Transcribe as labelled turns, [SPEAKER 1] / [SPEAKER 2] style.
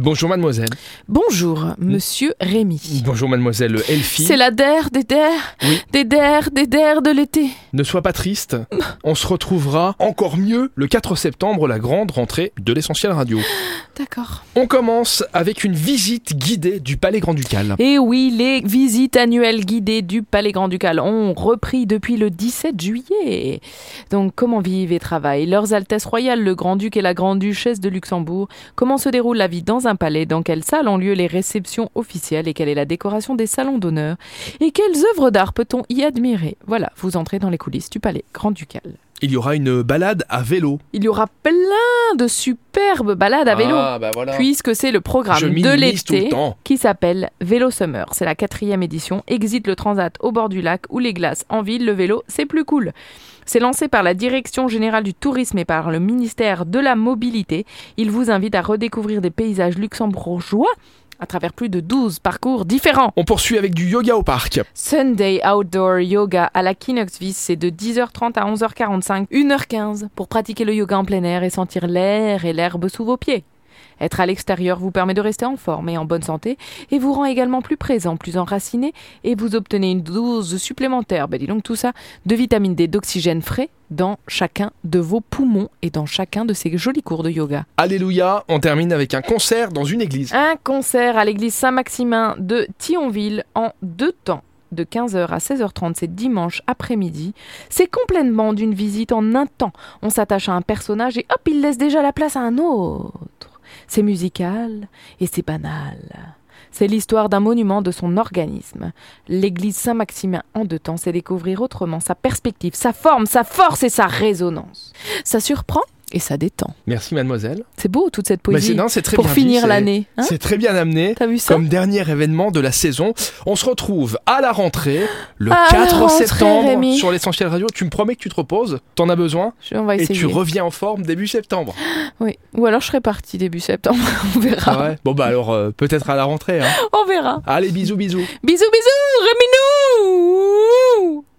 [SPEAKER 1] Bonjour mademoiselle.
[SPEAKER 2] Bonjour, monsieur Rémy.
[SPEAKER 1] Bonjour mademoiselle Elfie.
[SPEAKER 2] C'est la der, des der,
[SPEAKER 1] Oui.
[SPEAKER 2] des der, des der de l'été.
[SPEAKER 1] Ne sois pas triste. On se retrouvera encore mieux le 4 septembre, la grande rentrée de l'essentiel radio.
[SPEAKER 2] D'accord.
[SPEAKER 1] On commence avec une visite guidée du Palais Grand-Ducal.
[SPEAKER 2] Et oui, les visites annuelles guidées du Palais Grand-Ducal ont repris depuis le 17 juillet. Donc, comment vivent et travaillent leurs Altesses royales, le Grand-Duc et la Grande-Duchesse de Luxembourg? Comment se déroule la vie dans un palais Dans quelle salle ont lieu les réceptions officielles Et quelle est la décoration des salons d'honneur? Et quelles œuvres d'art peut-on y admirer? Voilà, vous entrez dans les coulisses du Palais Grand-Ducal.
[SPEAKER 1] Il y aura une balade à vélo.
[SPEAKER 2] Il y aura plein de superbes balades à vélo.
[SPEAKER 1] Ah bah voilà.
[SPEAKER 2] Puisque c'est le programme
[SPEAKER 1] Je
[SPEAKER 2] de l'été qui s'appelle Vélo Summer. C'est la quatrième édition. Exit le transat au bord du lac ou les glaces en ville. Le vélo, c'est plus cool. C'est lancé par la Direction générale du tourisme et par le ministère de la mobilité. Il vous invite à redécouvrir des paysages luxembourgeois à travers plus de 12 parcours différents.
[SPEAKER 1] On poursuit avec du yoga au parc.
[SPEAKER 2] Sunday Outdoor Yoga à la Kinoxvis, c'est de 10h30 à 11h45, 1h15 pour pratiquer le yoga en plein air et sentir l'air et l'herbe sous vos pieds. Être à l'extérieur vous permet de rester en forme et en bonne santé et vous rend également plus présent, plus enraciné et vous obtenez une dose supplémentaire, ben dis donc tout ça, de vitamine D, d'oxygène frais dans chacun de vos poumons et dans chacun de ces jolis cours de yoga.
[SPEAKER 1] Alléluia, on termine avec un concert dans une église.
[SPEAKER 2] Un concert à l'église Saint-Maximin de Thionville en deux temps. De 15h à 16h30, c'est dimanche après-midi. C'est complètement d'une visite en un temps. On s'attache à un personnage et hop, il laisse déjà la place à un autre. C'est musical et c'est banal. C'est l'histoire d'un monument de son organisme. L'église Saint-Maximin en deux temps, c'est découvrir autrement sa perspective, sa forme, sa force et sa résonance. Ça surprend et ça détend.
[SPEAKER 1] Merci mademoiselle.
[SPEAKER 2] C'est beau toute cette poésie
[SPEAKER 1] non, c'est très
[SPEAKER 2] pour
[SPEAKER 1] bien
[SPEAKER 2] finir l'année. hein
[SPEAKER 1] c'est très bien amené.
[SPEAKER 2] T'as vu ça
[SPEAKER 1] Comme dernier événement de la saison, on se retrouve à la rentrée le
[SPEAKER 2] À la
[SPEAKER 1] 4
[SPEAKER 2] rentrée,
[SPEAKER 1] septembre
[SPEAKER 2] Rémi.
[SPEAKER 1] sur l'essentiel radio. Tu me promets que tu te reposes, t'en as besoin
[SPEAKER 2] Je- On va
[SPEAKER 1] et tu reviens en forme début septembre.
[SPEAKER 2] Oui. Ou alors je serai partie début septembre. On verra.
[SPEAKER 1] Ah ouais? Bon bah alors euh, peut-être à la rentrée. Hein.
[SPEAKER 2] On verra.
[SPEAKER 1] Allez bisous bisous.
[SPEAKER 2] Bisous, bisous, Réminou